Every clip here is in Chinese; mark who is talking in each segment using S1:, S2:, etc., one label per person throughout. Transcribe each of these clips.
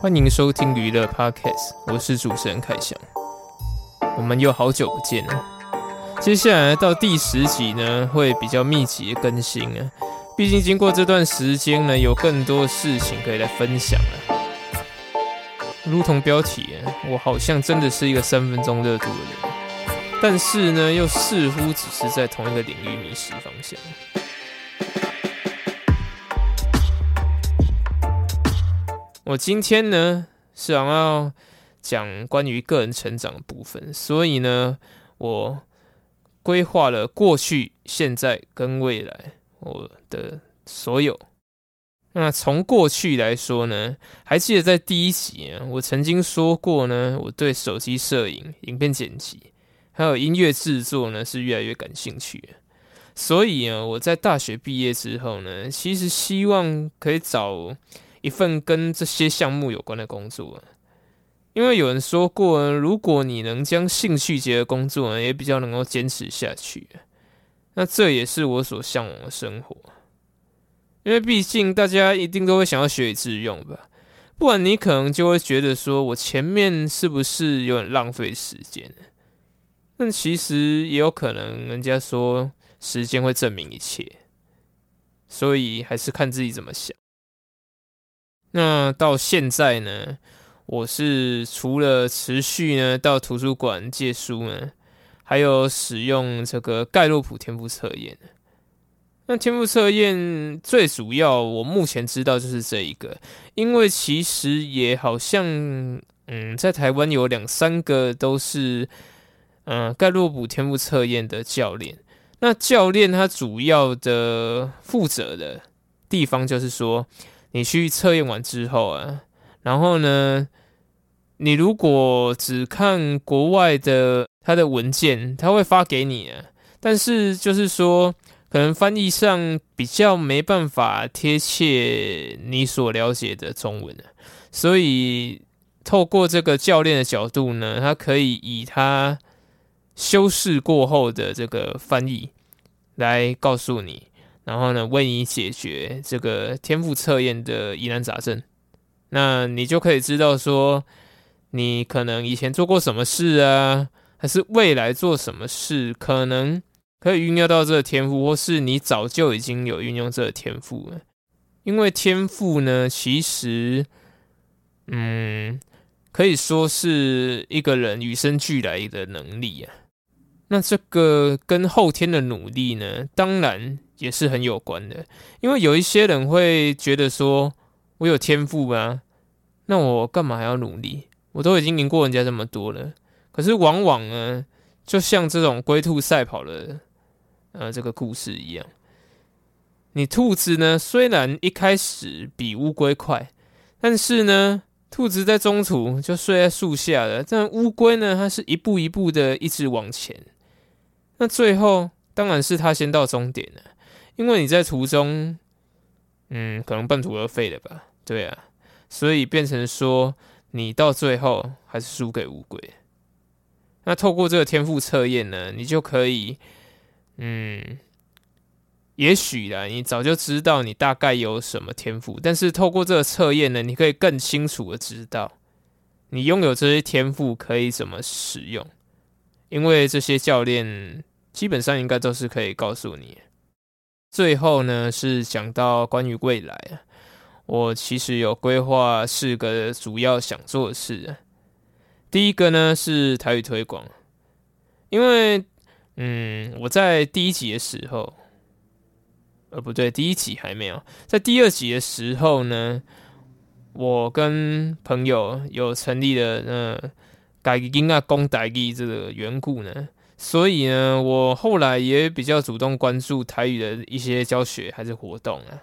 S1: 欢迎收听娱乐 Podcast，我是主持人凯翔。我们又好久不见了。接下来到第十集呢，会比较密集的更新啊。毕竟经过这段时间呢，有更多事情可以来分享了。如同标题，我好像真的是一个三分钟热度的人，但是呢，又似乎只是在同一个领域迷失方向。我今天呢想要讲关于个人成长的部分，所以呢，我规划了过去、现在跟未来我的所有。那从过去来说呢，还记得在第一集啊，我曾经说过呢，我对手机摄影、影片剪辑还有音乐制作呢是越来越感兴趣。所以啊，我在大学毕业之后呢，其实希望可以找。一份跟这些项目有关的工作，因为有人说过，如果你能将兴趣结合工作，也比较能够坚持下去。那这也是我所向往的生活。因为毕竟大家一定都会想要学以致用吧，不然你可能就会觉得说我前面是不是有点浪费时间？但其实也有可能，人家说时间会证明一切，所以还是看自己怎么想。那到现在呢，我是除了持续呢到图书馆借书呢，还有使用这个盖洛普天赋测验。那天赋测验最主要，我目前知道就是这一个，因为其实也好像，嗯，在台湾有两三个都是，嗯，盖洛普天赋测验的教练。那教练他主要的负责的地方就是说。你去测验完之后啊，然后呢，你如果只看国外的他的文件，他会发给你啊，但是就是说，可能翻译上比较没办法贴切你所了解的中文啊所以透过这个教练的角度呢，他可以以他修饰过后的这个翻译来告诉你。然后呢，为你解决这个天赋测验的疑难杂症，那你就可以知道说，你可能以前做过什么事啊，还是未来做什么事，可能可以运用到这个天赋，或是你早就已经有运用这个天赋了。因为天赋呢，其实，嗯，可以说是一个人与生俱来的能力啊。那这个跟后天的努力呢，当然。也是很有关的，因为有一些人会觉得说，我有天赋啊，那我干嘛还要努力？我都已经赢过人家这么多了。可是往往呢，就像这种龟兔赛跑的呃这个故事一样，你兔子呢虽然一开始比乌龟快，但是呢，兔子在中途就睡在树下了，但乌龟呢，它是一步一步的一直往前，那最后当然是它先到终点了。因为你在途中，嗯，可能半途而废了吧？对啊，所以变成说你到最后还是输给乌龟。那透过这个天赋测验呢，你就可以，嗯，也许啦，你早就知道你大概有什么天赋，但是透过这个测验呢，你可以更清楚的知道你拥有这些天赋可以怎么使用，因为这些教练基本上应该都是可以告诉你。最后呢，是讲到关于未来，我其实有规划四个主要想做的事。第一个呢是台语推广，因为嗯，我在第一集的时候，呃，不对，第一集还没有，在第二集的时候呢，我跟朋友有成立了呃改音啊公台语这个缘故呢。所以呢，我后来也比较主动关注台语的一些教学还是活动啊。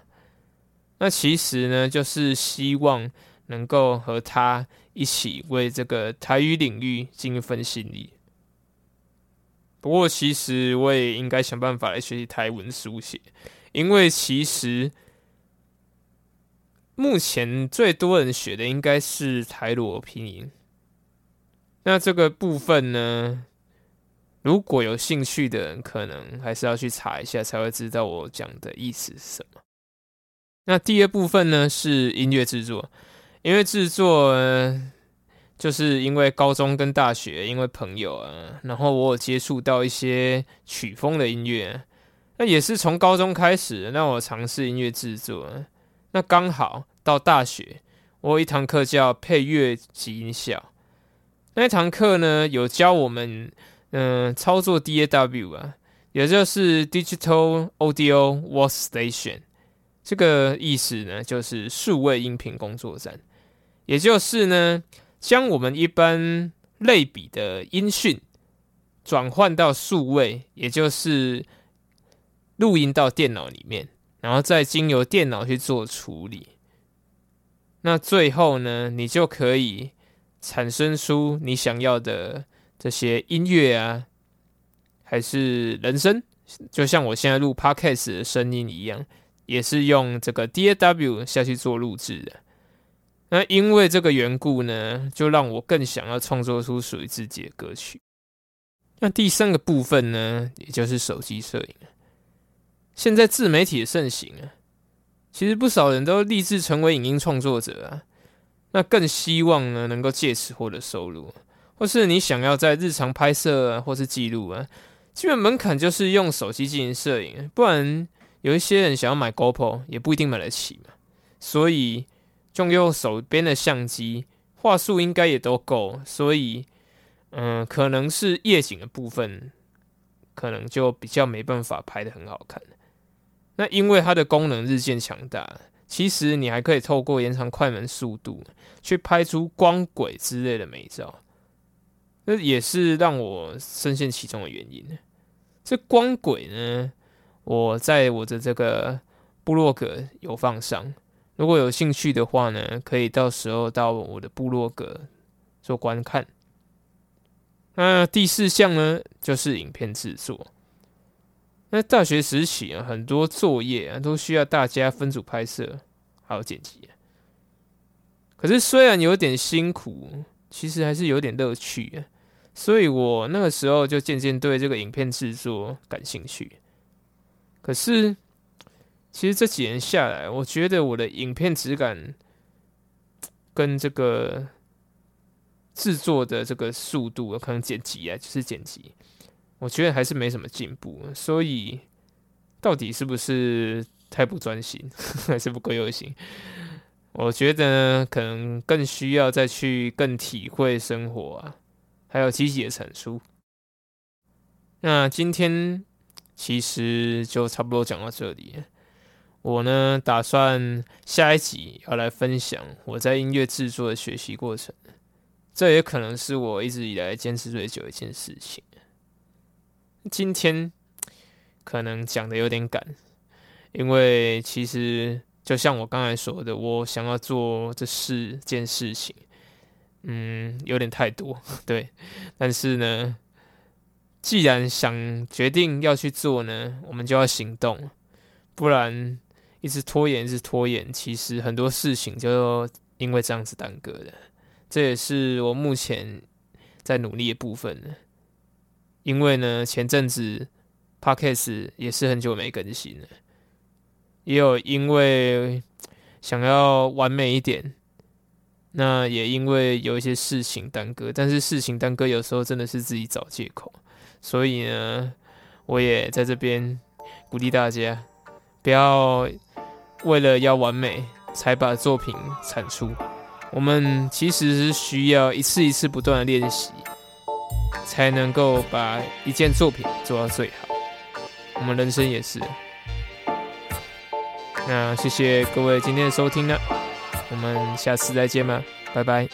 S1: 那其实呢，就是希望能够和他一起为这个台语领域尽一份心力。不过，其实我也应该想办法来学习台文书写，因为其实目前最多人学的应该是台罗拼音。那这个部分呢？如果有兴趣的人，可能还是要去查一下，才会知道我讲的意思是什么。那第二部分呢，是音乐制作，音乐制作，就是因为高中跟大学，因为朋友啊，然后我有接触到一些曲风的音乐，那也是从高中开始让我尝试音乐制作。那刚好到大学，我有一堂课叫配乐及音效，那一堂课呢有教我们，嗯，操作 DAW 啊，也就是 Digital Audio Workstation，这个意思呢就是数位音频工作站，也就是呢将我们一般类比的音讯转换到数位，也就是录音到电脑里面。然后再经由电脑去做处理，那最后呢，你就可以产生出你想要的这些音乐啊，还是人声，就像我现在录 podcast 的声音一样，也是用这个 DAW 下去做录制的。那因为这个缘故呢，就让我更想要创作出属于自己的歌曲。那第三个部分呢，也就是手机摄影。现在自媒体的盛行啊，其实不少人都立志成为影音创作者啊，那更希望呢能够借此获得收入，或是你想要在日常拍摄，或是记录啊，基本门槛就是用手机进行摄影，不然有一些人想要买 GoPro 也不一定买得起嘛，所以就用手边的相机，画素应该也都够，所以嗯，可能是夜景的部分，可能就比较没办法拍的很好看。那因为它的功能日渐强大，其实你还可以透过延长快门速度去拍出光轨之类的美照，那也是让我深陷其中的原因。这光轨呢，我在我的这个部落格有放上，如果有兴趣的话呢，可以到时候到我的部落格做观看。那第四项呢，就是影片制作。那大学时期啊，很多作业啊都需要大家分组拍摄，还有剪辑。可是虽然有点辛苦，其实还是有点乐趣啊。所以我那个时候就渐渐对这个影片制作感兴趣。可是，其实这几年下来，我觉得我的影片质感跟这个制作的这个速度，可能剪辑啊，就是剪辑。我觉得还是没什么进步，所以到底是不是太不专心，还是不够用心？我觉得可能更需要再去更体会生活啊，还有积极的产出。那今天其实就差不多讲到这里。我呢打算下一集要来分享我在音乐制作的学习过程，这也可能是我一直以来坚持最久一件事情。今天可能讲的有点赶，因为其实就像我刚才说的，我想要做这四件事情，嗯，有点太多，对。但是呢，既然想决定要去做呢，我们就要行动，不然一直拖延，一直拖延，其实很多事情就因为这样子耽搁的。这也是我目前在努力的部分呢。因为呢，前阵子 podcast 也是很久没更新了，也有因为想要完美一点，那也因为有一些事情耽搁，但是事情耽搁有时候真的是自己找借口，所以呢，我也在这边鼓励大家，不要为了要完美才把作品产出，我们其实是需要一次一次不断的练习。才能够把一件作品做到最好。我们人生也是。那谢谢各位今天的收听了，我们下次再见吧，拜拜。